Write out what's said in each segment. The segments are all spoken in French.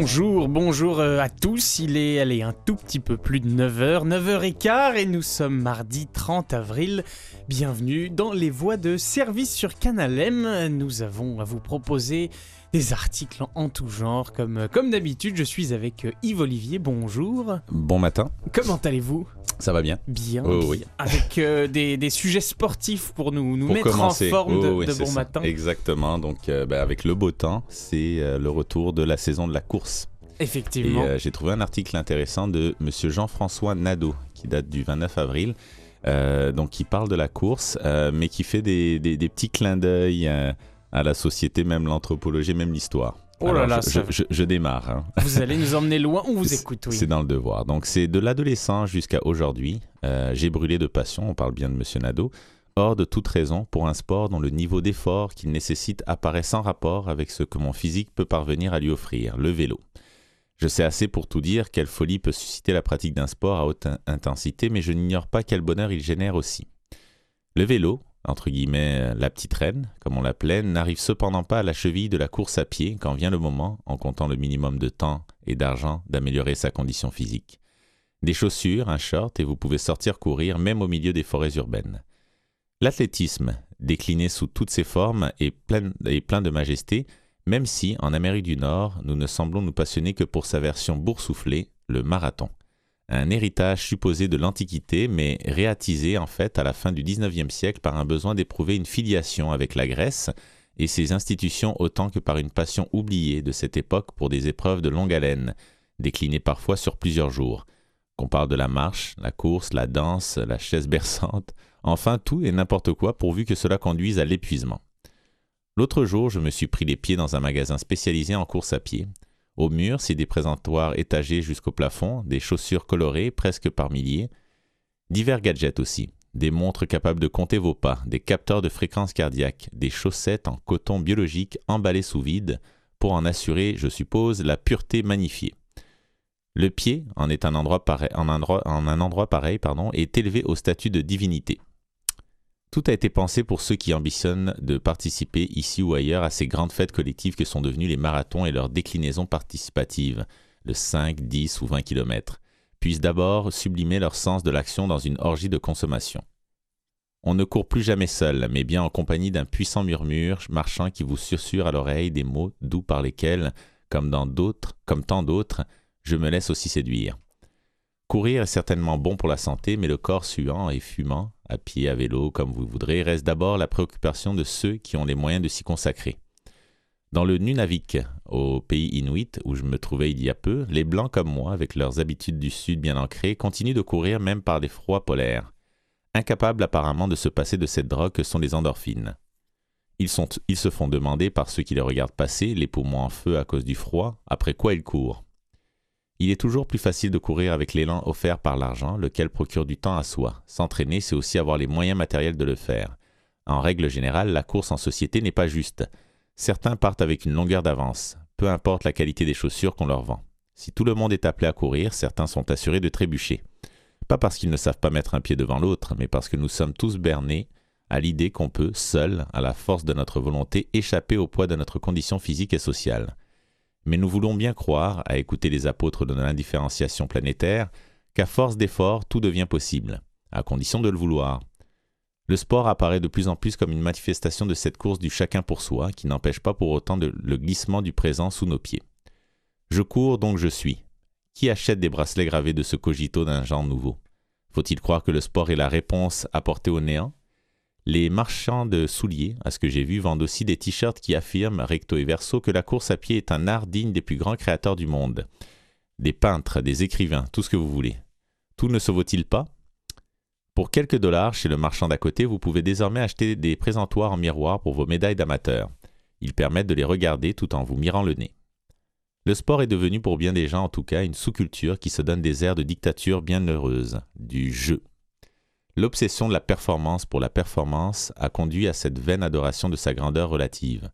Bonjour, bonjour euh, à tous. Il est allez, un tout petit peu plus de 9h, 9h15 et nous sommes mardi 30 avril. Bienvenue dans les voies de service sur Canal M. Nous avons à vous proposer des articles en tout genre. Comme, comme d'habitude, je suis avec euh, Yves Olivier. Bonjour. Bon matin. Comment allez-vous? Ça va bien. Bien. Oh, oui. Avec euh, des, des sujets sportifs pour nous, nous mettre commencer. en forme de, Oh, oui, de bon ça. matin. Exactement. Donc, euh, ben, avec le beau temps, c'est euh, le retour de la saison de la course. Effectivement. euh, j'ai trouvé un article intéressant de Monsieur Jean-François Nadeau, qui date du 29 avril. euh, donc, qui parle de la course, euh, mais qui fait des, des- des petits clins d'œil euh, à la société, même l'anthropologie, même l'histoire. Oh là Alors, là, je, ça- je- je- je démarre. hein. Vous allez nous emmener loin, on vous écoute, oui. C'est dans le devoir. Donc, c'est de l'adolescent jusqu'à aujourd'hui. Euh, J'ai brûlé de passion, on parle bien de Monsieur Nadeau, hors de toute raison pour un sport dont le niveau d'effort qu'il nécessite apparaît sans rapport avec ce que mon physique peut parvenir à lui offrir, le vélo. Je sais assez pour tout dire quelle folie peut susciter la pratique d'un sport à haute in- intensité, mais je n'ignore pas quel bonheur il génère aussi. Le vélo, entre guillemets euh, la petite reine, comme on l'appelait, n'arrive cependant pas à la cheville de la course à pied quand vient le moment, en comptant le minimum de temps et d'argent, d'améliorer sa condition physique. Des chaussures, un short, et vous pouvez sortir courir même au milieu des forêts urbaines. L'athlétisme, décliné sous toutes ses formes, est plein, est plein de majesté, même si, en Amérique du Nord, nous ne semblons nous passionner que pour sa version boursouflée, le marathon. Un héritage supposé de l'Antiquité, mais réattisé en fait à la fin du XIXe siècle par un besoin d'éprouver une filiation avec la Grèce et ses institutions autant que par une passion oubliée de cette époque pour des épreuves de longue haleine, déclinées parfois sur plusieurs jours. Qu'on parle de la marche, la course, la danse, la chaise berçante, enfin tout et n'importe quoi pourvu que cela conduise à l'épuisement. L'autre jour, je me suis pris les pieds dans un magasin spécialisé en course à pied. Au mur, c'est des présentoirs étagés jusqu'au plafond, des chaussures colorées presque par milliers, divers gadgets aussi, des montres capables de compter vos pas, des capteurs de fréquence cardiaque, des chaussettes en coton biologique emballées sous vide, pour en assurer, je suppose, la pureté magnifiée. Le pied, en, est un endroit pareil, en, un endroit, en un endroit pareil est élevé au statut de divinité. Tout a été pensé pour ceux qui ambitionnent de participer ici ou ailleurs à ces grandes fêtes collectives que sont devenues les marathons et leurs déclinaisons participatives, de 5, 10 ou 20 km, puissent d'abord sublimer leur sens de l'action dans une orgie de consommation. On ne court plus jamais seul, mais bien en compagnie d'un puissant murmure marchand qui vous susurre à l'oreille des mots doux par lesquels, comme dans d'autres, comme tant d'autres, je me laisse aussi séduire. Courir est certainement bon pour la santé, mais le corps suant et fumant, à pied, à vélo, comme vous voudrez, reste d'abord la préoccupation de ceux qui ont les moyens de s'y consacrer. Dans le Nunavik, au pays inuit où je me trouvais il y a peu, les Blancs comme moi, avec leurs habitudes du Sud bien ancrées, continuent de courir même par des froids polaires, incapables apparemment de se passer de cette drogue que sont les endorphines. Ils, ils se font demander par ceux qui les regardent passer, les poumons en feu à cause du froid, après quoi ils courent. Il est toujours plus facile de courir avec l'élan offert par l'argent, lequel procure du temps à soi. S'entraîner, c'est aussi avoir les moyens matériels de le faire. En règle générale, la course en société n'est pas juste. Certains partent avec une longueur d'avance, peu importe la qualité des chaussures qu'on leur vend. Si tout le monde est appelé à courir, certains sont assurés de trébucher. Pas parce qu'ils ne savent pas mettre un pied devant l'autre, mais parce que nous sommes tous bernés à l'idée qu'on peut, seul, à la force de notre volonté, échapper au poids de notre condition physique et sociale. Mais nous voulons bien croire, à écouter les apôtres de l'indifférenciation planétaire, qu'à force d'efforts, tout devient possible, à condition de le vouloir. Le sport apparaît de plus en plus comme une manifestation de cette course du chacun pour soi, qui n'empêche pas pour autant le glissement du présent sous nos pieds. Je cours donc je suis. Qui achète des bracelets gravés de ce cogito d'un genre nouveau? Faut-il croire que le sport est la réponse apportée au néant? Les marchands de souliers, à ce que j'ai vu, vendent aussi des t-shirts qui affirment, recto et verso, que la course à pied est un art digne des plus grands créateurs du monde. Des peintres, des écrivains, tout ce que vous voulez. Tout ne se vaut-il pas? Pour quelques dollars, chez le marchand d'à côté, vous pouvez désormais acheter des présentoirs en miroir pour vos médailles d'amateurs. Ils permettent de les regarder tout en vous mirant le nez. Le sport est devenu pour bien des gens en tout cas une sous-culture qui se donne des airs de dictature bien heureuse, du jeu. L'obsession de la performance pour la performance a conduit à cette vaine adoration de sa grandeur relative.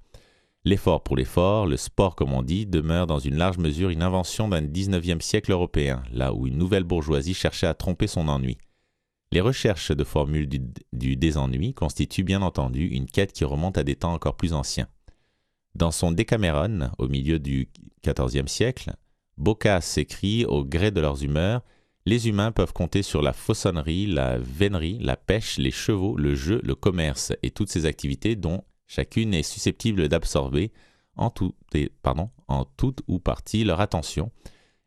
L'effort pour l'effort, le sport comme on dit, demeure dans une large mesure une invention d'un 19e siècle européen, là où une nouvelle bourgeoisie cherchait à tromper son ennui. Les recherches de formules du, désennui constituent bien entendu une quête qui remonte à des temps encore plus anciens. Dans son Decameron, au milieu du XIVe siècle, Boccace écrit Au gré de leurs humeurs, les humains peuvent compter sur la faussonnerie, la vénerie, la pêche, les chevaux, le jeu, le commerce et toutes ces activités dont chacune est susceptible d'absorber en, toute ou partie leur attention,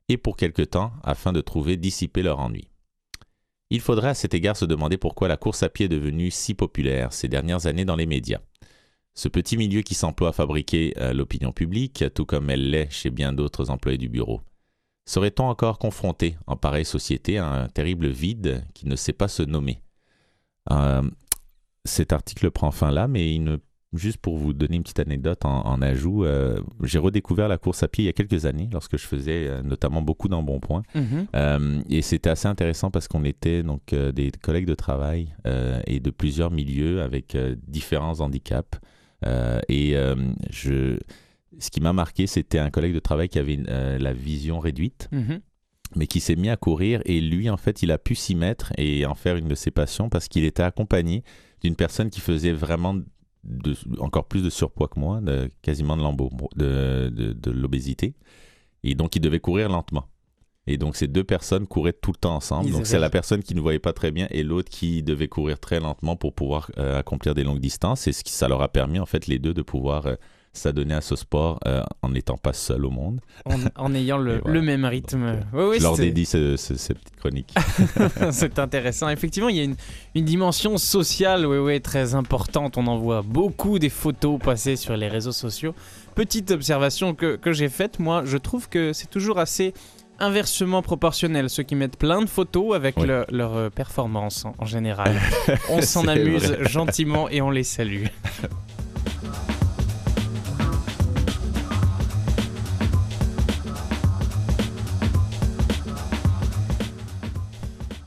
et pour quelque temps afin de trouver dissiper leur ennui. Il faudrait à cet égard se demander pourquoi la course à pied est devenue si populaire ces dernières années dans les médias. Ce petit milieu qui s'emploie à fabriquer euh, l'opinion publique, tout comme elle l'est chez bien d'autres employés du bureau. Serait-on encore confronté en pareille société à un terrible vide qui ne sait pas se nommer? Euh, Cet article prend fin là, mais il ne Juste pour vous donner une petite anecdote en, ajout, euh, j'ai redécouvert la course à pied il y a quelques années, lorsque je faisais euh, notamment beaucoup d'embonpoint. Mhm. Euh, et c'était assez intéressant parce qu'on était donc des collègues de travail et de plusieurs milieux avec différents handicaps. et je, ce qui m'a marqué, c'était un collègue de travail qui avait la vision réduite. Mhm. mais qui s'est mis à courir et lui en fait il a pu s'y mettre et en faire une de ses passions parce qu'il était accompagné d'une personne qui faisait vraiment encore plus de surpoids que moi, de, quasiment de, de, de, l'obésité. Et donc, il devait courir lentement. Et donc, ces deux personnes couraient tout le temps ensemble. donc, c'est la personne qui ne voyait pas très bien et l'autre qui devait courir très lentement pour pouvoir euh, accomplir des longues distances. Et ce qui, ça leur a permis, en fait, les deux de pouvoir euh, s'adonner à ce sport euh, en n'étant pas seul au monde. En, ayant le, même rythme. je leur dédie cette petite chronique. c'est intéressant. Effectivement, il y a une, dimension sociale oui, très importante. On en voit beaucoup des photos passer sur les réseaux sociaux. Petite observation que, que j'ai faite, moi, je trouve que c'est toujours assez inversement proportionnel. Ceux qui mettent plein de photos avec leur euh, performance en général. on s'en amuse gentiment et on les salue.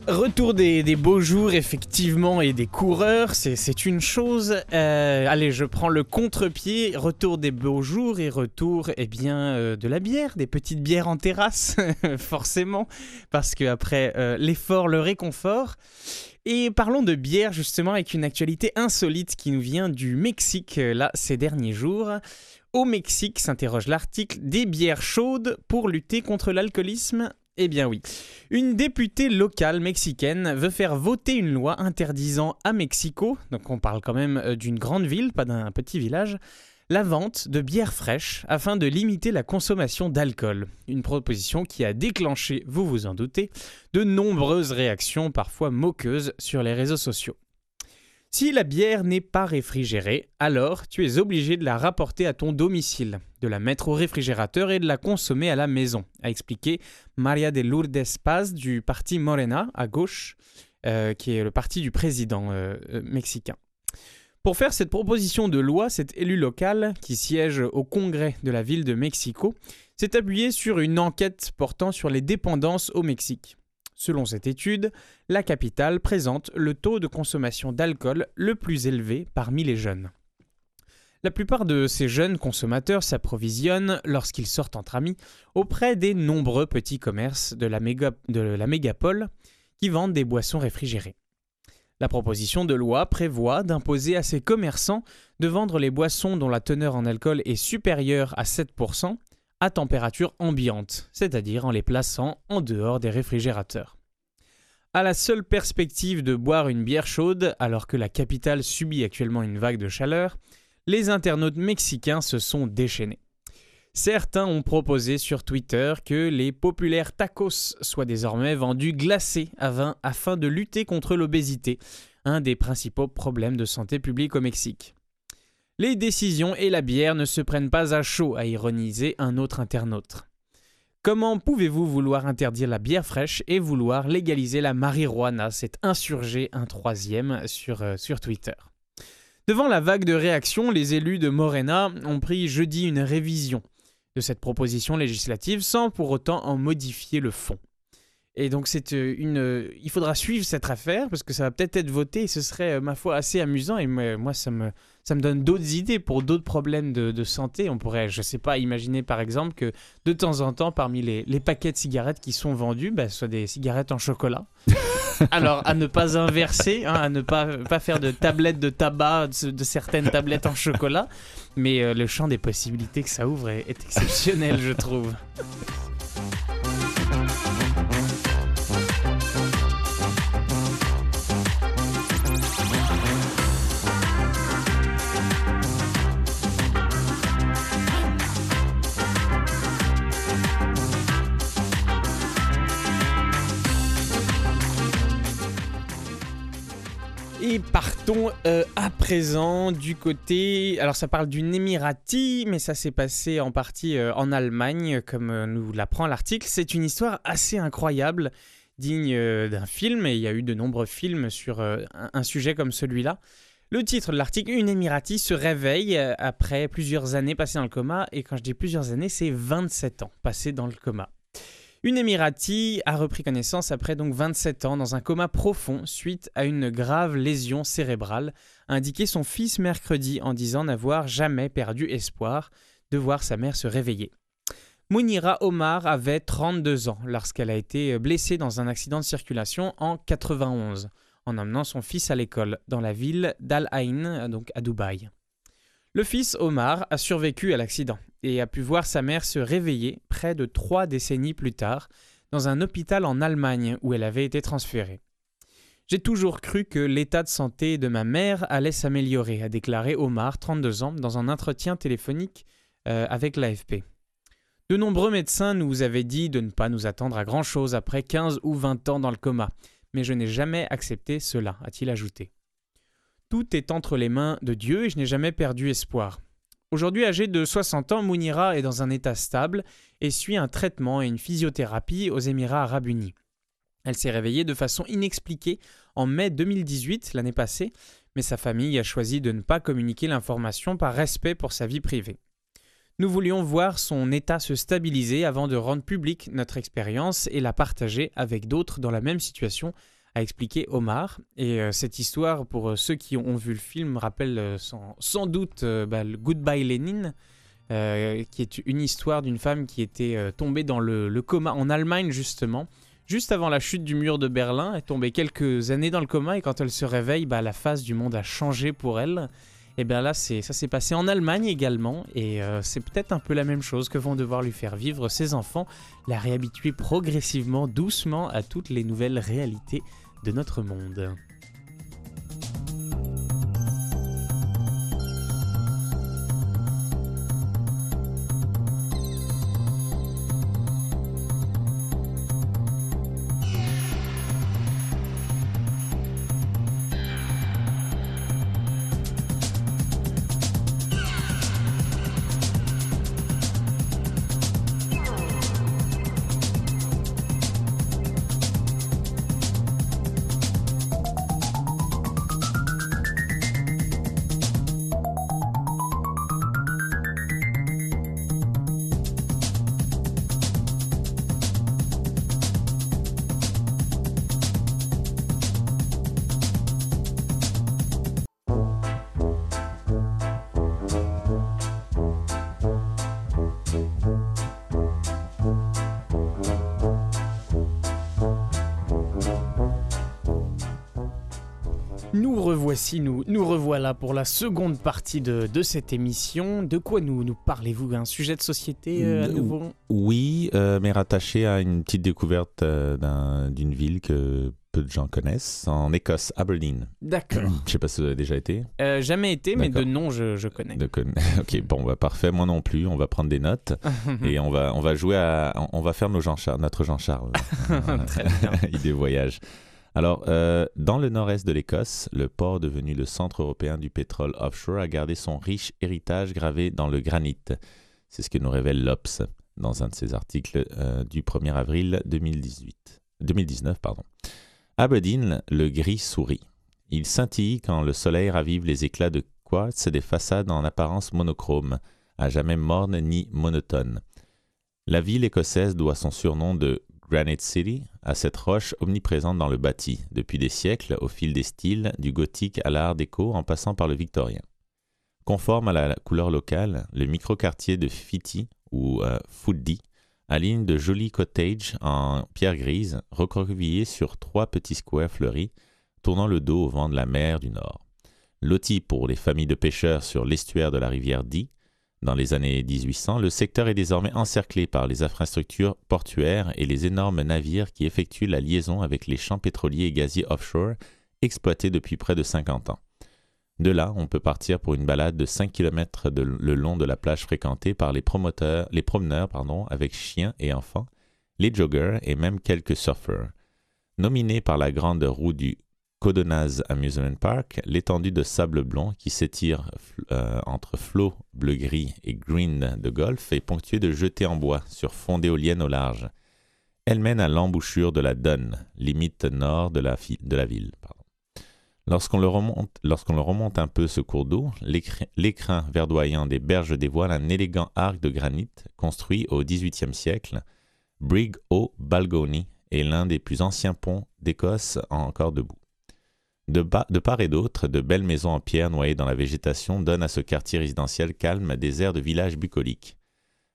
Retour des, beaux jours, effectivement, et des coureurs, c'est une chose. Euh, allez, je prends le contre-pied. Retour des beaux jours et retour, eh bien, euh, de la bière, des petites bières en terrasse, forcément, parce qu'après euh, l'effort, le réconfort. Et parlons de bière, justement, avec une actualité insolite qui nous vient du Mexique, là, ces derniers jours. Au Mexique, s'interroge l'article, des bières chaudes pour lutter contre l'alcoolisme eh bien oui. Une députée locale mexicaine veut faire voter une loi interdisant à Mexico, donc on parle quand même euh, d'une grande ville, pas d'un petit village, la vente de bière fraîche afin de limiter la consommation d'alcool. Une proposition qui a déclenché, vous vous en doutez, de nombreuses réactions parfois moqueuses sur les réseaux sociaux. Si la bière n'est pas réfrigérée, alors tu es obligé de la rapporter à ton domicile, de la mettre au réfrigérateur et de la consommer à la maison, a expliqué Maria de Lourdes Paz du parti Morena à gauche, euh, qui est le parti du président euh, euh, mexicain. Pour faire cette proposition de loi, cet élu local, qui siège au Congrès de la ville de Mexico, s'est appuyé sur une enquête portant sur les dépendances au Mexique. Selon cette étude, la capitale présente le taux de consommation d'alcool le plus élevé parmi les jeunes. La plupart de ces jeunes consommateurs s'approvisionnent, lorsqu'ils sortent entre amis, auprès des nombreux petits commerces de la, mégapole qui vendent des boissons réfrigérées. La proposition de loi prévoit d'imposer à ces commerçants de vendre les boissons dont la teneur en alcool est supérieure à 7% à température ambiante, c'est-à-dire en les plaçant en dehors des réfrigérateurs. À la seule perspective de boire une bière chaude alors que la capitale subit actuellement une vague de chaleur, les internautes mexicains se sont déchaînés. Certains ont proposé sur Twitter que les populaires tacos soient désormais vendus glacés à vin afin de lutter contre l'obésité, un des principaux problèmes de santé publique au Mexique. Les décisions et la bière ne se prennent pas à chaud, a ironisé un autre internaute. Comment pouvez-vous vouloir interdire la bière fraîche et vouloir légaliser la marijuana? S'est insurgé un troisième sur, euh, sur Twitter. Devant la vague de réactions, les élus de Morena ont pris jeudi une révision de cette proposition législative sans pour autant en modifier le fond. Et donc c'est euh, une, euh, il faudra suivre cette affaire parce que ça va peut-être être voté et ce serait ma foi assez amusant et moi ça me ça me donne d'autres idées pour d'autres problèmes de, santé. On pourrait, je ne sais pas, imaginer par exemple que de temps en temps, parmi les, paquets de cigarettes qui sont vendus, bah, ce soit des cigarettes en chocolat. Alors, à ne pas inverser, hein, à ne pas, pas faire de tablettes de tabac, de, de certaines tablettes en chocolat. Mais euh, le champ des possibilités que ça ouvre est, est exceptionnel, je trouve. Et partons euh, à présent du côté. Alors, ça parle d'une Émirati, mais ça s'est passé en partie euh, en Allemagne, comme euh, nous l'apprend l'article. C'est une histoire assez incroyable, digne d'un film, et il y a eu de nombreux films sur un, sujet comme celui-là. Le titre de l'article Une Émirati se réveille après plusieurs années passées dans le coma, et quand je dis plusieurs années, c'est 27 ans passés dans le coma. Une Émirati a repris connaissance après donc 27 ans dans un coma profond suite à une grave lésion cérébrale, a indiqué son fils mercredi en disant n'avoir jamais perdu espoir de voir sa mère se réveiller. Mounira Omar avait 32 ans lorsqu'elle a été blessée dans un accident de circulation en 91 en emmenant son fils à l'école dans la ville d'Al Ain, donc à Dubaï. Le fils Omar a survécu à l'accident et a pu voir sa mère se réveiller près de trois décennies plus tard dans un hôpital en Allemagne où elle avait été transférée. J'ai toujours cru que l'état de santé de ma mère allait s'améliorer, a déclaré Omar, 32 ans, dans un entretien téléphonique euh, avec l'AFP. De nombreux médecins nous avaient dit de ne pas nous attendre à grand-chose après 15 ou 20 ans dans le coma, mais je n'ai jamais accepté cela, a-t-il ajouté. Tout est entre les mains de Dieu et je n'ai jamais perdu espoir. Aujourd'hui âgée de 60 ans, Mounira est dans un état stable et suit un traitement et une physiothérapie aux Émirats arabes unis. Elle s'est réveillée de façon inexpliquée en mai 2018, l'année passée, mais sa famille a choisi de ne pas communiquer l'information par respect pour sa vie privée. Nous voulions voir son état se stabiliser avant de rendre publique notre expérience et la partager avec d'autres dans la même situation, a expliqué Omar. Et euh, cette histoire, pour euh, ceux qui ont vu le film, rappelle euh, sans, sans, doute bah, le Goodbye euh, qui est une histoire d'une femme qui était tombée dans le, le, coma en Allemagne, justement. Juste avant la chute du mur de Berlin, est tombée quelques années dans le coma et quand elle se réveille, bah, la face du monde a changé pour elle. Et bien là, ça s'est passé en Allemagne également, et c'est peut-être un peu la même chose que vont devoir lui faire vivre ses enfants, la réhabituer progressivement, doucement à toutes les nouvelles réalités de notre monde. Nous revoici, nous, nous revoilà pour la seconde partie de, de cette émission. De quoi nous, nous parlez-vous? Un sujet de société euh, à nouveau? Oui, euh, mais rattaché à une petite découverte euh, d'une ville que peu de gens connaissent, en Écosse, Aberdeen. D'accord. Je sais pas si vous avez déjà été. Euh, jamais été, mais de nom, je, je connais. De con... ok, bon, bah, parfait. Moi non plus. On va prendre des notes et on va, on va jouer à. On va faire nos Jean notre Jean-Charles. Très bien. Idée voyage. Alors, euh, dans le nord-est de l'Écosse, le port devenu le centre européen du pétrole offshore a gardé son riche héritage gravé dans le granit. C'est ce que nous révèle l'Obs dans un de ses articles euh, du 1er avril 2018. 2019. Pardon. Le gris sourit. Il scintille quand le soleil ravive les éclats de quartz des façades en apparence monochrome, à jamais morne ni monotone. La ville écossaise doit son surnom de Granite City à cette roche omniprésente dans le bâti, depuis des siècles, au fil des styles, du gothique à l'art déco en passant par le victorien. Conforme à la couleur locale, le micro-quartier de Fiti, ou euh, Foodie, aligne de jolis cottages en pierre grise, recroquevillés sur trois petits squares fleuris, tournant le dos au vent de la mer du Nord. Loti pour les familles de pêcheurs sur l'estuaire de la rivière Dee, dans les années 1800, le secteur est désormais encerclé par les infrastructures portuaires et les énormes navires qui effectuent la liaison avec les champs pétroliers et gaziers offshore exploités depuis près de 50 ans. De là, on peut partir pour une balade de 5 km le long de la plage fréquentée par les, promeneurs pardon, avec chiens et enfants, les joggers et même quelques surfeurs. Nominé par la grande roue du Codonaz Amusement Park, l'étendue de sable blond qui s'étire euh, entre flots bleu-gris et green de golf est ponctuée de jetées en bois sur fond d'éoliennes au large. Elle mène à l'embouchure de la Donne, limite nord de la, ville. Lorsqu'on le, remonte, le remonte un peu ce cours d'eau, l'écrin verdoyant des berges dévoile un élégant arc de granit construit au XVIIIe siècle. Brig o' Balgony est l'un des plus anciens ponts d'Écosse encore debout. De, part et d'autre, de belles maisons en pierre noyées dans la végétation donnent à ce quartier résidentiel calme des airs de village bucolique.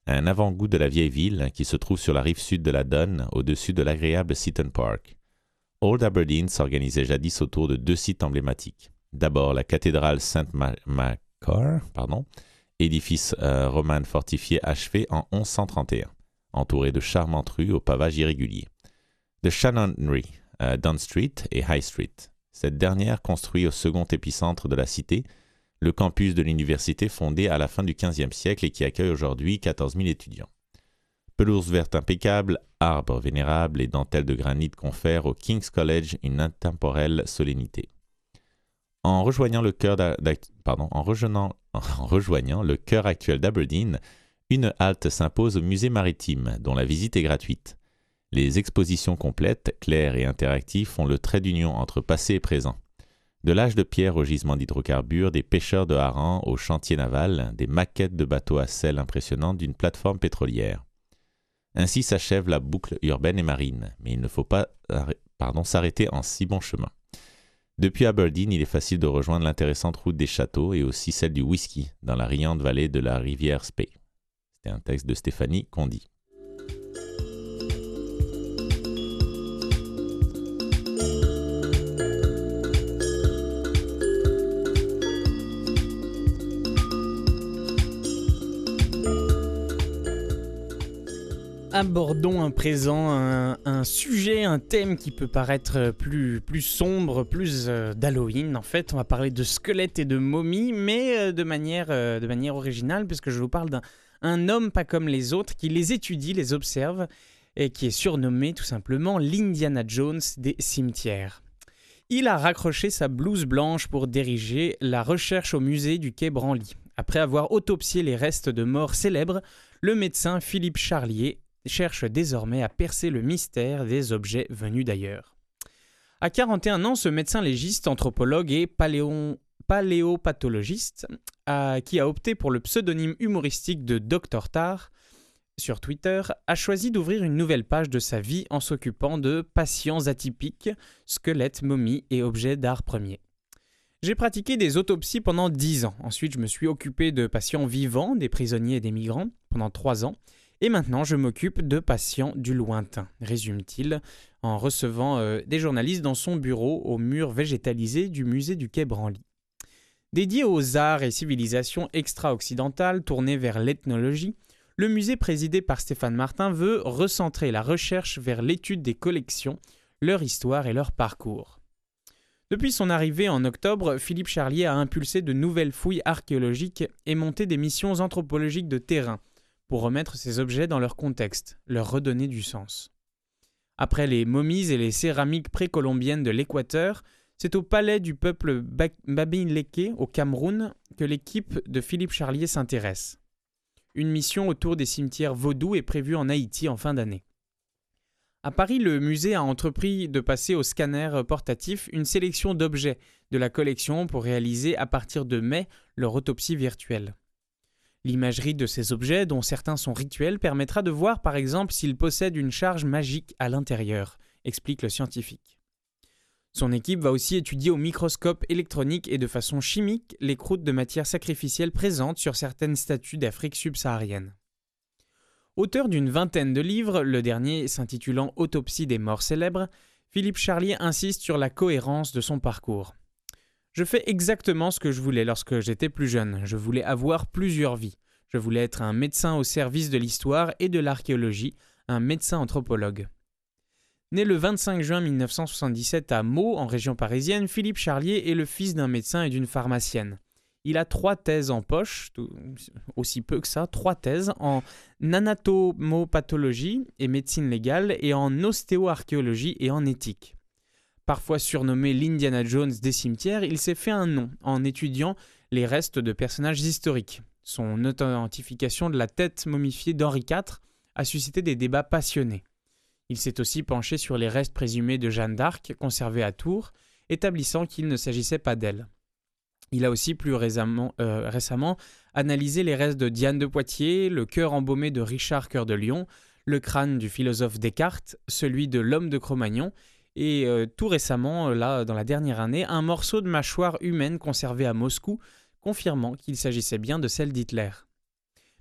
Un avant-goût de la vieille ville qui se trouve sur la rive sud de la Donne, au-dessus de l'agréable Seaton Park. Old Aberdeen s'organisait jadis autour de deux sites emblématiques. D'abord la cathédrale Saint-Macar, pardon, édifice euh, roman fortifié achevé en 1131, entouré de charmantes rues au pavage irrégulier. De Shannonry, euh, Dunn Street et High Street, cette dernière construit au second épicentre de la cité, le campus de l'université fondé à la fin du XVe siècle et qui accueille aujourd'hui 14 000 étudiants. Pelouse verte impeccable, arbres vénérables et dentelles de granit confèrent au King's College une intemporelle solennité. En rejoignant le cœur, en rejoignant le cœur actuel d'Aberdeen, une halte s'impose au musée maritime, dont la visite est gratuite. Les expositions complètes, claires et interactives font le trait d'union entre passé et présent. De l'âge de pierre au gisement d'hydrocarbures, des pêcheurs de harengs au chantier naval, des maquettes de bateaux à sel impressionnantes d'une plateforme pétrolière. Ainsi s'achève la boucle urbaine et marine, mais il ne faut pas s'arrêter en si bon chemin. Depuis Aberdeen, il est facile de rejoindre l'intéressante route des châteaux et aussi celle du whisky dans la riante vallée de la rivière Spey. C'était un texte de Stéphanie Condy. Abordons un présent, un, sujet, un thème qui peut paraître plus, plus sombre, plus euh, d'Halloween. En fait, on va parler de squelettes et de momies, mais euh, de, manière, euh, de manière originale, puisque je vous parle d'un homme pas comme les autres qui les étudie, les observe, et qui est surnommé tout simplement l'Indiana Jones des cimetières. Il a raccroché sa blouse blanche pour diriger la recherche au musée du Quai Branly. Après avoir autopsié les restes de morts célèbres, le médecin Philippe Charlier cherche désormais à percer le mystère des objets venus d'ailleurs. À 41 ans, ce médecin légiste, anthropologue et paléopathologiste, qui a opté pour le pseudonyme humoristique de Dr Tar sur Twitter, a choisi d'ouvrir une nouvelle page de sa vie en s'occupant de patients atypiques, squelettes, momies et objets d'art premier. J'ai pratiqué des autopsies pendant 10 ans. Ensuite, je me suis occupé de patients vivants, des prisonniers et des migrants, pendant 3 ans. Et maintenant, je m'occupe de patients du lointain, résume-t-il, en recevant euh, des journalistes dans son bureau au mur végétalisé du musée du Quai Branly. Dédié aux arts et civilisations extra-occidentales tournées vers l'ethnologie, le musée présidé par Stéphane Martin veut recentrer la recherche vers l'étude des collections, leur histoire et leur parcours. Depuis son arrivée en octobre, Philippe Charlier a impulsé de nouvelles fouilles archéologiques et monté des missions anthropologiques de terrain, pour remettre ces objets dans leur contexte, leur redonner du sens. Après les momies et les céramiques précolombiennes de l'Équateur, c'est au palais du peuple Babin-Leke au Cameroun que l'équipe de Philippe Charlier s'intéresse. Une mission autour des cimetières vaudous est prévue en Haïti en fin d'année. À Paris, le musée a entrepris de passer au scanner portatif une sélection d'objets de la collection pour réaliser à partir de mai leur autopsie virtuelle. L'imagerie de ces objets, dont certains sont rituels, permettra de voir par exemple s'ils possèdent une charge magique à l'intérieur, explique le scientifique. Son équipe va aussi étudier au microscope électronique et de façon chimique les croûtes de matière sacrificielle présentes sur certaines statues d'Afrique subsaharienne. Auteur d'une vingtaine de livres, le dernier s'intitulant Autopsie des morts célèbres, Philippe Charlier insiste sur la cohérence de son parcours. Je fais exactement ce que je voulais lorsque j'étais plus jeune. Je voulais avoir plusieurs vies. Je voulais être un médecin au service de l'histoire et de l'archéologie, un médecin anthropologue. Né le 25 juin 1977 à Meaux, en région parisienne, Philippe Charlier est le fils d'un médecin et d'une pharmacienne. Il a trois thèses en poche, aussi peu que ça, trois thèses en anatomopathologie et médecine légale et en ostéoarchéologie et en éthique. Parfois surnommé l'Indiana Jones des cimetières, il s'est fait un nom en étudiant les restes de personnages historiques. Son authentification de la tête momifiée d'Henri IV a suscité des débats passionnés. Il s'est aussi penché sur les restes présumés de Jeanne d'Arc conservés à Tours, établissant qu'il ne s'agissait pas d'elle. Il a aussi plus euh, récemment, analysé les restes de Diane de Poitiers, le cœur embaumé de Richard Cœur de Lion, le crâne du philosophe Descartes, celui de l'homme de Cro-Magnon, et euh, tout récemment, euh, là, dans la dernière année, un morceau de mâchoire humaine conservé à Moscou, confirmant qu'il s'agissait bien de celle d'Hitler.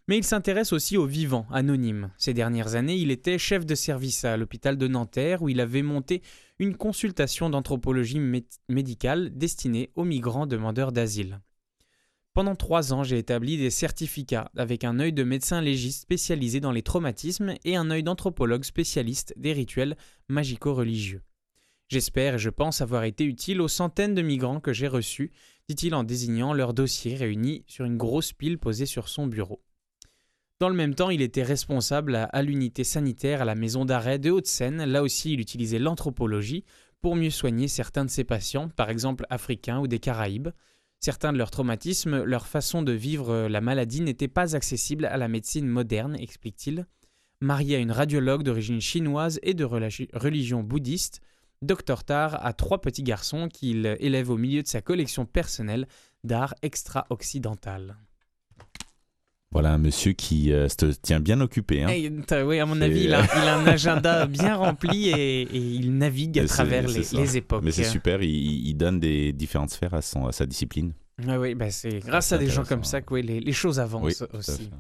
Mais il s'intéresse aussi aux vivants, anonymes. Ces dernières années, il était chef de service à l'hôpital de Nanterre où il avait monté une consultation d'anthropologie médicale destinée aux migrants demandeurs d'asile. Pendant trois ans, j'ai établi des certificats avec un œil de médecin légiste spécialisé dans les traumatismes et un œil d'anthropologue spécialiste des rituels magico-religieux. J'espère et je pense avoir été utile aux centaines de migrants que j'ai reçus, dit-il en désignant leurs dossiers réunis sur une grosse pile posée sur son bureau. Dans le même temps, il était responsable à, l'unité sanitaire à la maison d'arrêt de Haute-Seine. Là aussi, il utilisait l'anthropologie pour mieux soigner certains de ses patients, par exemple africains ou des Caraïbes. Certains de leurs traumatismes, leur façon de vivre la maladie n'était pas accessible à la médecine moderne, explique-t-il. Marié à une radiologue d'origine chinoise et de religion bouddhiste, Dr Tar a trois petits garçons qu'il élève au milieu de sa collection personnelle d'art extra-occidental. Voilà un monsieur qui euh, se tient bien occupé. Hein. oui, à mon avis, il a, un agenda bien rempli et, il navigue à travers les, époques. Mais c'est super, il, donne des différentes sphères à, son, à sa discipline. Ah oui, bah c'est grâce à des gens comme ça que les, choses avancent aussi.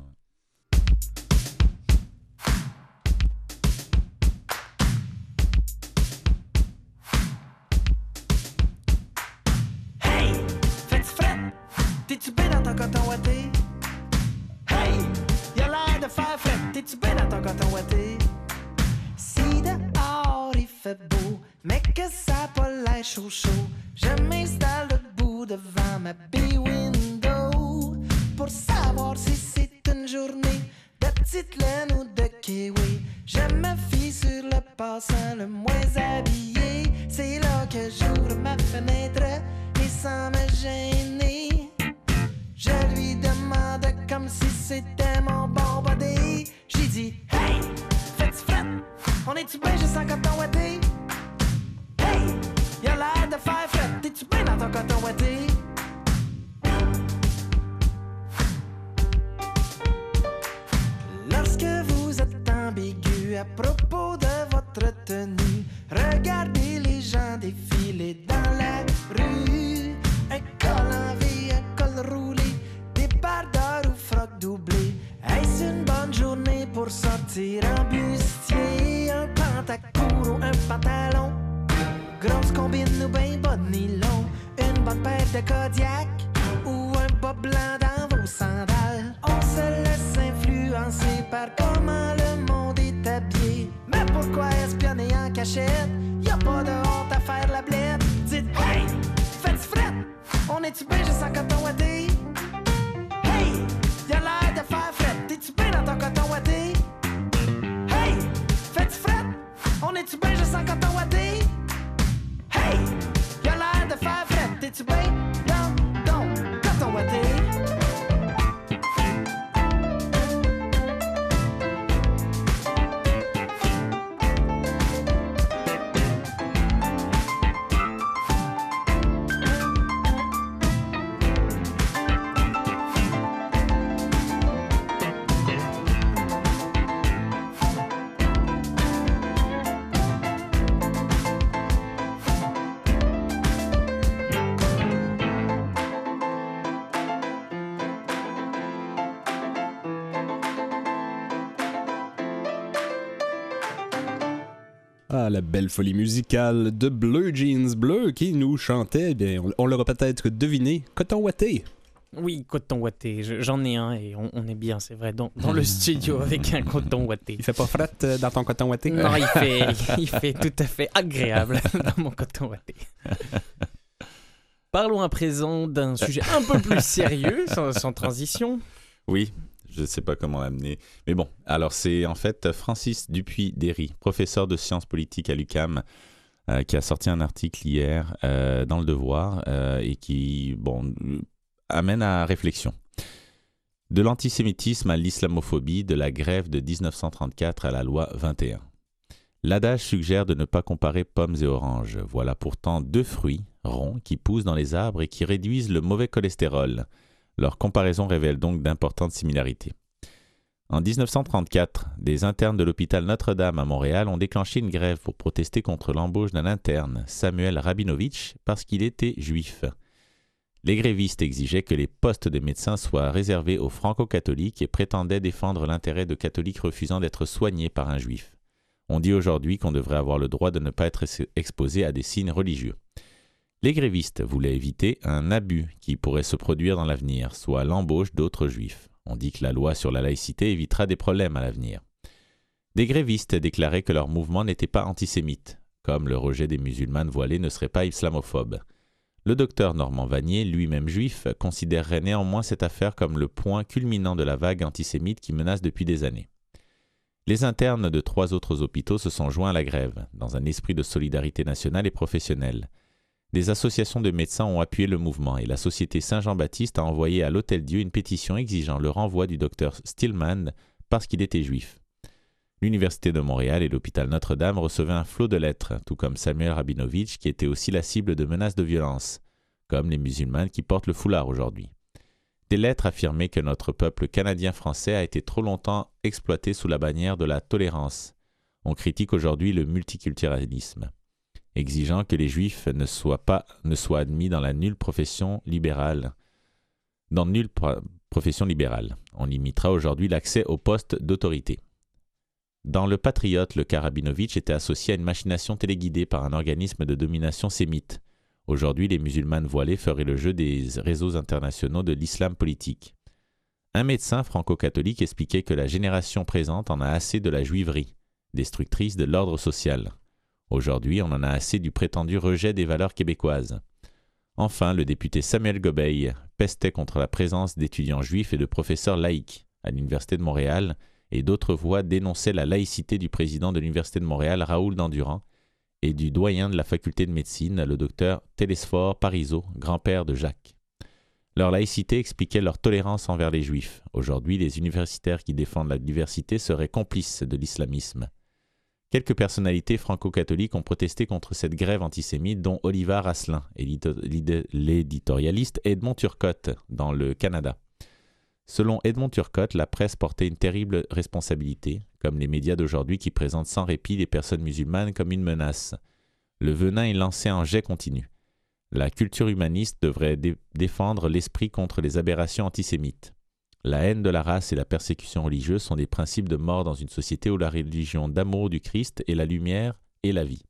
À propos de votre tenue, regardez les gens défiler dans la rue. Un col en vie, un col roulé débardeur ou froc. Est-ce une bonne journée pour sortir un bustier, un pantacourt ou un pantalon? Grosse combine ou ben bonne nylon, une bonne paire de Kodiak espionner en Ah, la belle folie musicale de Bleu Jeans Bleu qui nous chantait, eh bien, on, on l'aura peut-être deviné, Coton Watté. Oui, coton. Je- J'en ai un et on, on est bien, c'est vrai, dans, dans le studio avec un coton ouaté. Il fait pas fret euh, dans ton coton Watté? Non, il fait, il fait tout à fait agréable dans mon coton ouaté. Parlons à présent d'un sujet un peu plus sérieux, sans, sans transition. Oui, je ne sais pas comment l'amener. Mais bon, alors c'est en fait Francis Dupuis-Derry, professeur de sciences politiques à l'UCAM, euh, qui a sorti un article hier euh, dans Le Devoir euh, et qui bon, amène à réflexion. De l'antisémitisme à l'islamophobie, de la grève de 1934 à la loi 21. L'adage suggère de ne pas comparer pommes et oranges. Voilà pourtant deux fruits ronds qui poussent dans les arbres et qui réduisent le mauvais cholestérol. Leur comparaison révèle donc d'importantes similarités. En 1934, des internes de l'hôpital Notre-Dame à Montréal ont déclenché une grève pour protester contre l'embauche d'un interne, Samuel Rabinovitch, parce qu'il était juif. Les grévistes exigeaient que les postes de médecins soient réservés aux franco-catholiques et prétendaient défendre l'intérêt de catholiques refusant d'être soignés par un juif. On dit aujourd'hui qu'on devrait avoir le droit de ne pas être ex- exposé à des signes religieux. Les grévistes voulaient éviter un abus qui pourrait se produire dans l'avenir, soit l'embauche d'autres juifs. On dit que la loi sur la laïcité évitera des problèmes à l'avenir. Des grévistes déclaraient que leur mouvement n'était pas antisémite, comme le rejet des musulmanes voilées ne serait pas islamophobe. Le docteur Normand Vanier, lui-même juif, considérerait néanmoins cette affaire comme le point culminant de la vague antisémite qui menace depuis des années. Les internes de trois autres hôpitaux se sont joints à la grève, dans un esprit de solidarité nationale et professionnelle. Des associations de médecins ont appuyé le mouvement et la Société Saint-Jean-Baptiste a envoyé à l'Hôtel Dieu une pétition exigeant le renvoi du docteur Stillman parce qu'il était juif. L'Université de Montréal et l'hôpital Notre-Dame recevaient un flot de lettres, tout comme Samuel Rabinovitch qui était aussi la cible de menaces de violence, comme les musulmans qui portent le foulard aujourd'hui. Des lettres affirmaient que notre peuple canadien-français a été trop longtemps exploité sous la bannière de la tolérance. On critique aujourd'hui le multiculturalisme exigeant que les juifs ne soient pas admis dans la nulle profession libérale. Dans nulle pro- profession libérale. On limitera aujourd'hui l'accès aux postes d'autorité. Dans le Patriote, le Karabinovitch était associé à une machination téléguidée par un organisme de domination sémite. Aujourd'hui, les musulmanes voilés feraient le jeu des réseaux internationaux de l'islam politique. Un médecin franco-catholique expliquait que la génération présente en a assez de la juiverie, destructrice de l'ordre social. Aujourd'hui, on en a assez du prétendu rejet des valeurs québécoises. Enfin, le député Samuel Gobeil pestait contre la présence d'étudiants juifs et de professeurs laïcs à l'Université de Montréal, et d'autres voix dénonçaient la laïcité du président de l'Université de Montréal, Raoul Dandurand, et du doyen de la faculté de médecine, le docteur Télésphore Parisot, grand-père de Jacques. Leur laïcité expliquait leur tolérance envers les juifs. Aujourd'hui, les universitaires qui défendent la diversité seraient complices de l'islamisme. Quelques personnalités franco-catholiques ont protesté contre cette grève antisémite, dont Oliver Asselin l'éditorialiste Edmond Turcotte dans le Canada. Selon Edmond Turcotte, la presse portait une terrible responsabilité, comme les médias d'aujourd'hui qui présentent sans répit les personnes musulmanes comme une menace. Le venin est lancé en jet continu. La culture humaniste devrait dé- défendre l'esprit contre les aberrations antisémites. La haine de la race et la persécution religieuse sont des principes de mort dans une société où la religion d'amour du Christ est la lumière et la vie.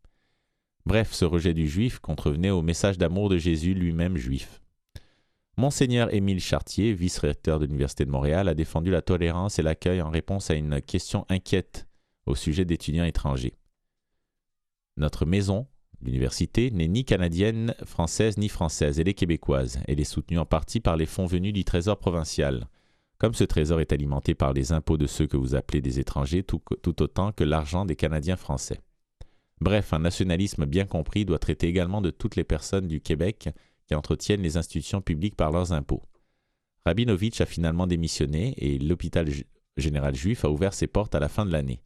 Bref, ce rejet du juif contrevenait au message d'amour de Jésus lui-même juif. Monseigneur Émile Chartier, vice-recteur de l'Université de Montréal, a défendu la tolérance et l'accueil en réponse à une question inquiète au sujet d'étudiants étrangers. Notre maison, l'université, n'est ni canadienne, française ni française, elle est québécoise. Elle est soutenue en partie par les fonds venus du Trésor provincial. Comme ce trésor est alimenté par les impôts de ceux que vous appelez des étrangers, tout, autant que l'argent des Canadiens français. Bref, un nationalisme bien compris doit traiter également de toutes les personnes du Québec qui entretiennent les institutions publiques par leurs impôts. Rabinovitch a finalement démissionné et l'hôpital général juif a ouvert ses portes à la fin de l'année.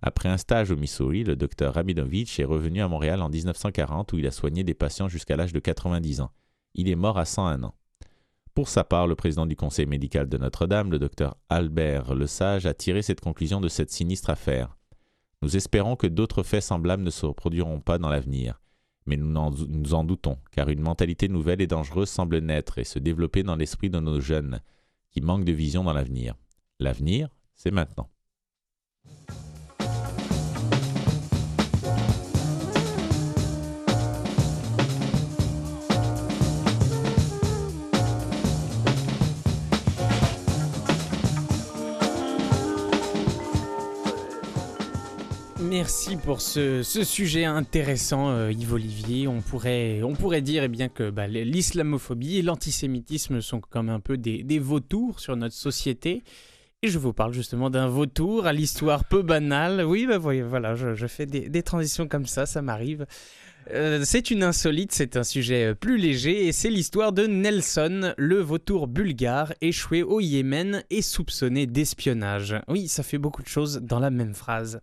Après un stage au Missouri, le docteur Rabinovitch est revenu à Montréal en 1940 où il a soigné des patients jusqu'à l'âge de 90 ans. Il est mort à 101 ans. Pour sa part, le président du conseil médical de Notre-Dame, le docteur Albert Lesage, a tiré cette conclusion de cette sinistre affaire. Nous espérons que d'autres faits semblables ne se reproduiront pas dans l'avenir. Mais nous en, nous en doutons, car une mentalité nouvelle et dangereuse semble naître et se développer dans l'esprit de nos jeunes, qui manquent de vision dans l'avenir. L'avenir, c'est maintenant. Merci pour ce, sujet intéressant, euh, Yves Olivier. On pourrait, dire eh que bah, l'islamophobie et l'antisémitisme sont comme un peu des, vautours sur notre société. Et je vous parle justement d'un vautour à l'histoire peu banale. Oui, bah, voilà, je, fais des, transitions comme ça, ça m'arrive. Euh, c'est une insolite, c'est un sujet euh, plus léger et c'est l'histoire de Nelson, le vautour bulgare échoué au Yémen et soupçonné d'espionnage. Oui, ça fait beaucoup de choses dans la même phrase.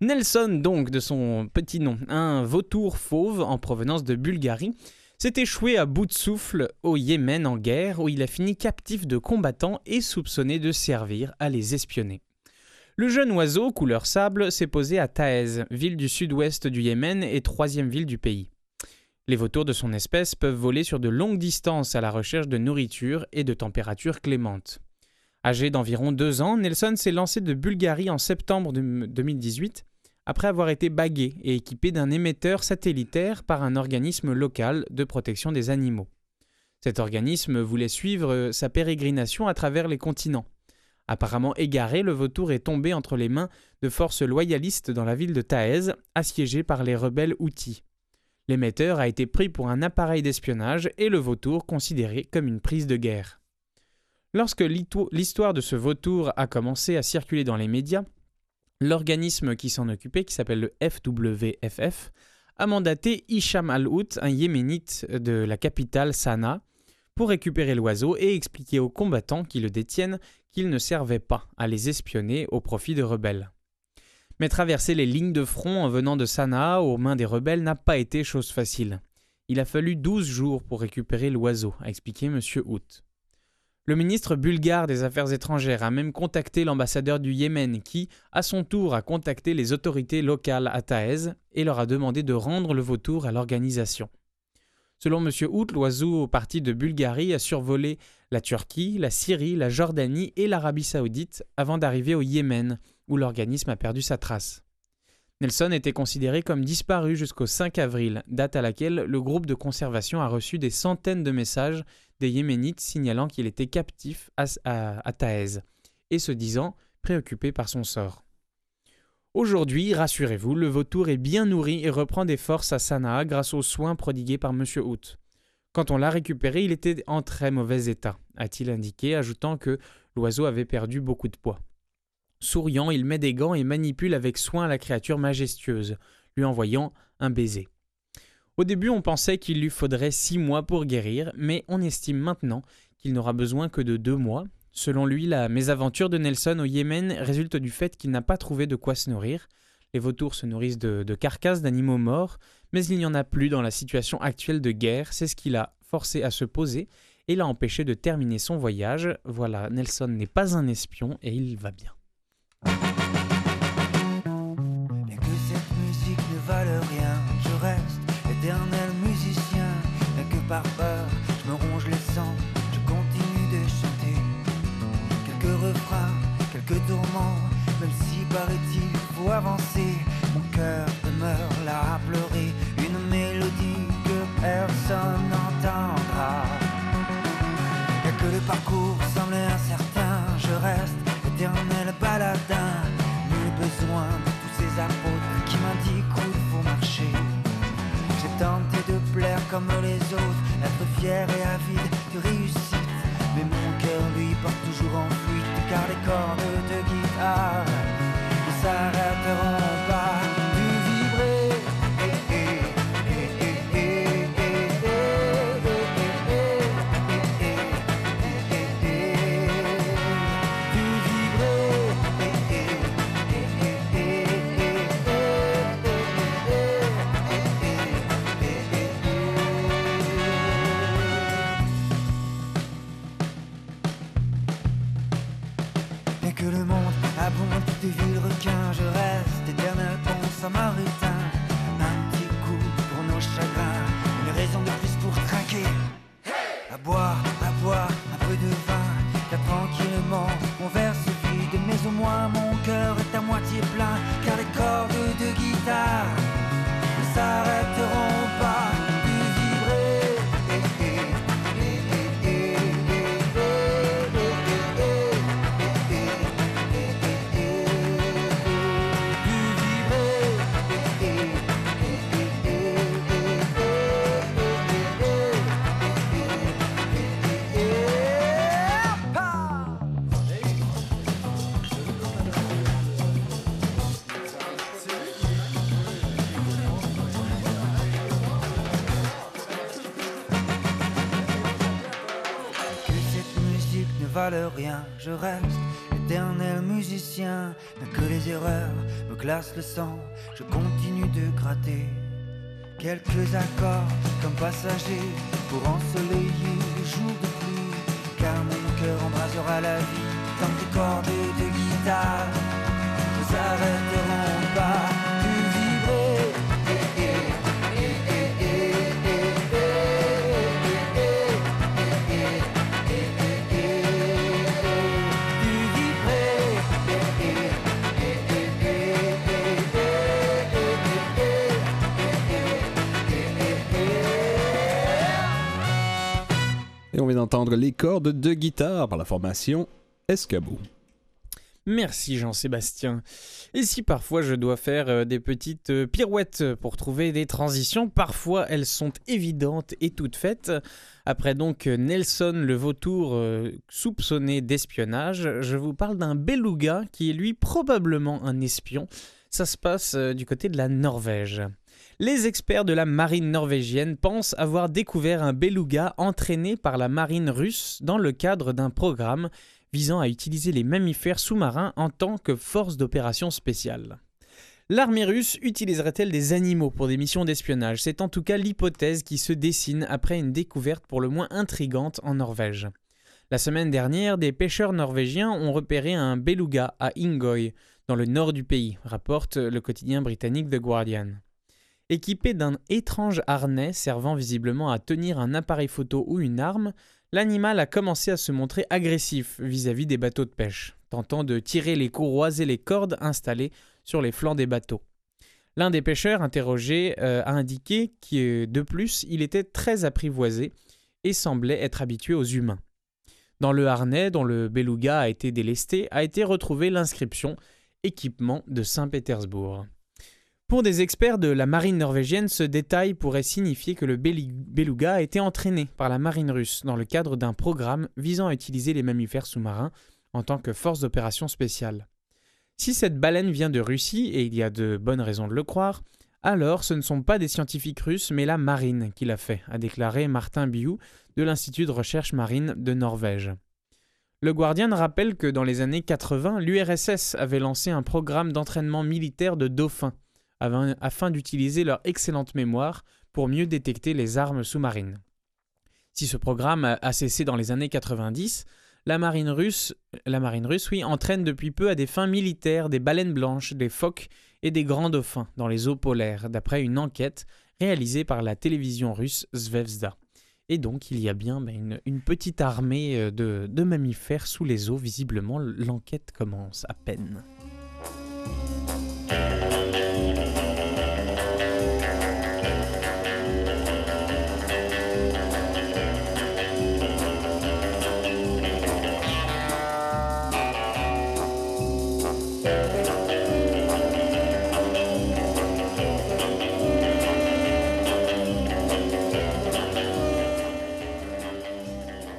Nelson, donc, de son petit nom, un vautour fauve en provenance de Bulgarie, s'est échoué à bout de souffle au Yémen en guerre où il a fini captif de combattants et soupçonné de servir à les espionner. Le jeune oiseau, couleur sable, s'est posé à Taez, ville du sud-ouest du Yémen et troisième ville du pays. Les vautours de son espèce peuvent voler sur de longues distances à la recherche de nourriture et de températures clémentes. Âgé d'environ deux ans, Nelson s'est lancé de Bulgarie en septembre 2018 après avoir été bagué et équipé d'un émetteur satellitaire par un organisme local de protection des animaux. Cet organisme voulait suivre sa pérégrination à travers les continents. Apparemment égaré, le vautour est tombé entre les mains de forces loyalistes dans la ville de Taez, assiégée par les rebelles Houthis. L'émetteur a été pris pour un appareil d'espionnage et le vautour considéré comme une prise de guerre. Lorsque l'histoire de ce vautour a commencé à circuler dans les médias, l'organisme qui s'en occupait, qui s'appelle le FWFF, a mandaté Hicham al-Hout, un yéménite de la capitale Sanaa, pour récupérer l'oiseau et expliquer aux combattants qui le détiennent ne servait pas à les espionner au profit de rebelles. Mais traverser les lignes de front en venant de Sanaa aux mains des rebelles n'a pas été chose facile. Il a fallu douze jours pour récupérer l'oiseau, a expliqué M. Hout. Le ministre bulgare des Affaires étrangères a même contacté l'ambassadeur du Yémen qui, à son tour, a contacté les autorités locales à Taez et leur a demandé de rendre le vautour à l'organisation. Selon M. Hout, l'oiseau parti de Bulgarie a survolé la Turquie, la Syrie, la Jordanie et l'Arabie saoudite avant d'arriver au Yémen, où l'organisme a perdu sa trace. Nelson était considéré comme disparu jusqu'au 5 avril, date à laquelle le groupe de conservation a reçu des centaines de messages des Yéménites signalant qu'il était captif à, à, et se disant préoccupé par son sort. Aujourd'hui, rassurez-vous, le vautour est bien nourri et reprend des forces à Sanaa grâce aux soins prodigués par M. Hout. Quand on l'a récupéré, il était en très mauvais état, a-t-il indiqué, ajoutant que l'oiseau avait perdu beaucoup de poids. Souriant, il met des gants et manipule avec soin la créature majestueuse, lui envoyant un baiser. Au début, on pensait qu'il lui faudrait six mois pour guérir, mais on estime maintenant qu'il n'aura besoin que de deux mois, Selon lui, la mésaventure de Nelson au Yémen résulte du fait qu'il n'a pas trouvé de quoi se nourrir. Les vautours se nourrissent de, carcasses d'animaux morts, mais il n'y en a plus dans la situation actuelle de guerre, c'est ce qui l'a forcé à se poser et l'a empêché de terminer son voyage. Voilà, Nelson n'est pas un espion et il va bien. Bien que cette musique ne vale rien, je reste éternel mon cœur demeure là à pleurer, une mélodie que personne n'entendra. Et que le parcours semble incertain, je reste éternel baladin, nul besoin de tous ces apôtres qui m'indiquent où il faut marcher. J'ai tenté de plaire comme les autres, être fier et avide de réussite, mais mon cœur lui porte toujours en fuite car les cordes de guitare s'arrêteront pas. Je reste éternel musicien, bien que les erreurs me glacent le sang. Je continue de gratter quelques accords comme passager pour ensoleiller les jours de pluie. Car mon cœur embrasera la vie tant que cordes de guitare ne s'arrêteront pas d'entendre les cordes de guitare par la formation Escabeau. Merci Jean-Sébastien. Et si parfois je dois faire euh, des petites euh, pirouettes pour trouver des transitions, parfois elles sont évidentes et toutes faites. Après donc euh, Nelson le vautour soupçonné d'espionnage, je vous parle d'un beluga qui est lui probablement un espion. Ça se passe du côté de la Norvège. Les experts de la marine norvégienne pensent avoir découvert un beluga entraîné par la marine russe dans le cadre d'un programme visant à utiliser les mammifères sous-marins en tant que force d'opération spéciale. L'armée russe utiliserait-elle des animaux pour des missions d'espionnage? C'est en tout cas l'hypothèse qui se dessine après une découverte pour le moins intrigante en Norvège. La semaine dernière, des pêcheurs norvégiens ont repéré un beluga à Ingoy, dans le nord du pays, rapporte le quotidien britannique The Guardian. Équipé d'un étrange harnais servant visiblement à tenir un appareil photo ou une arme, l'animal a commencé à se montrer agressif vis-à-vis des bateaux de pêche, tentant de tirer les courroies et les cordes installées sur les flancs des bateaux. L'un des pêcheurs interrogés euh, a indiqué que de plus, il était très apprivoisé et semblait être habitué aux humains. Dans le harnais dont le beluga a été délesté a été retrouvée l'inscription Équipement de Saint-Pétersbourg. Pour des experts de la marine norvégienne, ce détail pourrait signifier que le beluga a été entraîné par la marine russe dans le cadre d'un programme visant à utiliser les mammifères sous-marins en tant que force d'opération spéciale. Si cette baleine vient de Russie, et il y a de bonnes raisons de le croire, alors ce ne sont pas des scientifiques russes mais la marine qui l'a fait, a déclaré Martin Biou de l'Institut de recherche marine de Norvège. Le Guardian rappelle que dans les années 80, l'URSS avait lancé un programme d'entraînement militaire de dauphins afin, d'utiliser leur excellente mémoire pour mieux détecter les armes sous-marines. Si ce programme a- cessé dans les années 90, la marine russe, la marine russe oui, entraîne depuis peu à des fins militaires des baleines blanches, des phoques et des grands dauphins dans les eaux polaires, d'après une enquête réalisée par la télévision russe Zvezda. Et donc il y a bien ben, une, petite armée euh, de mammifères sous les eaux, visiblement l'enquête commence à peine.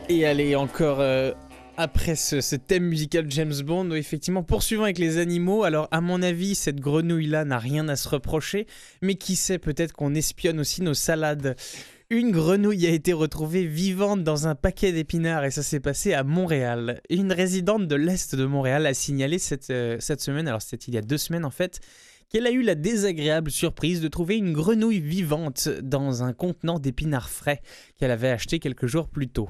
Et allez, encore euh, après ce, thème musical James Bond, effectivement, poursuivant avec les animaux, alors à mon avis, cette grenouille-là n'a rien à se reprocher, mais qui sait, peut-être qu'on espionne aussi nos salades. Une grenouille a été retrouvée vivante dans un paquet d'épinards et ça s'est passé à Montréal. Une résidente de l'Est de Montréal a signalé cette, euh, cette semaine, alors c'était il y a deux semaines en fait, qu'elle a eu la désagréable surprise de trouver une grenouille vivante dans un contenant d'épinards frais qu'elle avait acheté quelques jours plus tôt.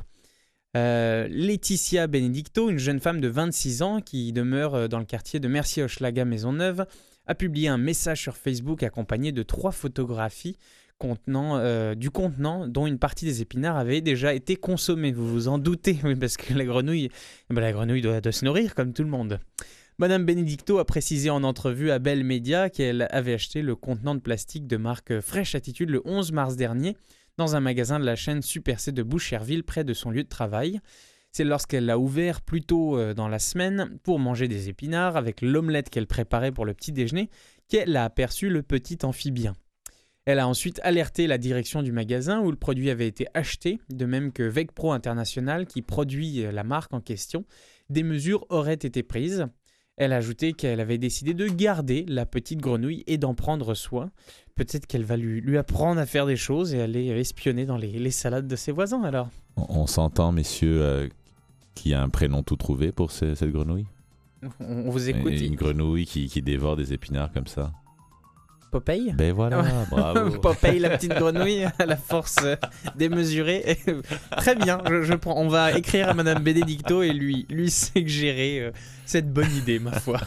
Euh, Laetitia Benedicto, une jeune femme de 26 ans qui demeure euh, dans le quartier de Mercier-Hochelaga Maisonneuve, a publié un message sur Facebook accompagné de trois photographies contenant, euh, du contenant dont une partie des épinards avait déjà été consommée. Vous vous en doutez, parce que la grenouille, eh ben, la grenouille doit, doit se nourrir comme tout le monde. Madame Benedicto a précisé en entrevue à Bell Media qu'elle avait acheté le contenant de plastique de marque Fresh Attitude le 11 mars dernier dans un magasin de la chaîne Super C de Boucherville près de son lieu de travail. C'est lorsqu'elle l'a ouvert plus tôt euh, dans la semaine pour manger des épinards avec l'omelette qu'elle préparait pour le petit déjeuner qu'elle a aperçu le petit amphibien. Elle a ensuite alerté la direction du magasin où le produit avait été acheté, de même que Vecpro International qui produit euh, la marque en question. Des mesures auraient été prises. Elle a ajouté qu'elle avait décidé de garder la petite grenouille et d'en prendre soin. Peut-être qu'elle va lui, lui apprendre à faire des choses et aller espionner dans les, les salades de ses voisins alors. On, on s'entend, messieurs, euh, Qui a un prénom tout trouvé pour ce- cette grenouille? On on vous écoute. Une grenouille qui, qui dévore des épinards comme ça. Popeye Ben voilà, bravo. Popeye, la petite grenouille, à la force euh, démesurée. Très bien, je, je prends. On va écrire à Madame Benedicto et lui, lui suggérer euh, cette bonne idée, ma foi.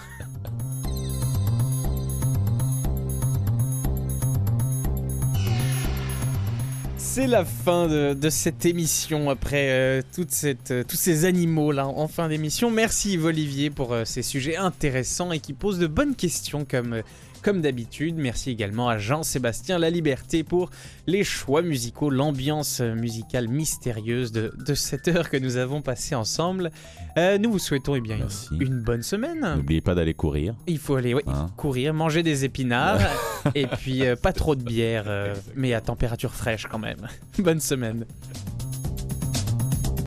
C'est la fin de, de cette émission après euh, toute cette, euh, tous ces animaux là en fin d'émission. Merci Olivier pour euh, ces sujets intéressants et qui posent de bonnes questions comme, comme d'habitude. Merci également à Jean-Sébastien La Liberté pour les choix musicaux, l'ambiance musicale mystérieuse de, de cette heure que nous avons passée ensemble. Euh, nous vous souhaitons eh bien, une- une bonne semaine. N'oubliez pas d'aller courir. Il faut aller Hein. courir, manger des épinards et puis euh, pas trop de bière, euh, mais à température fraîche quand même. Bonne semaine.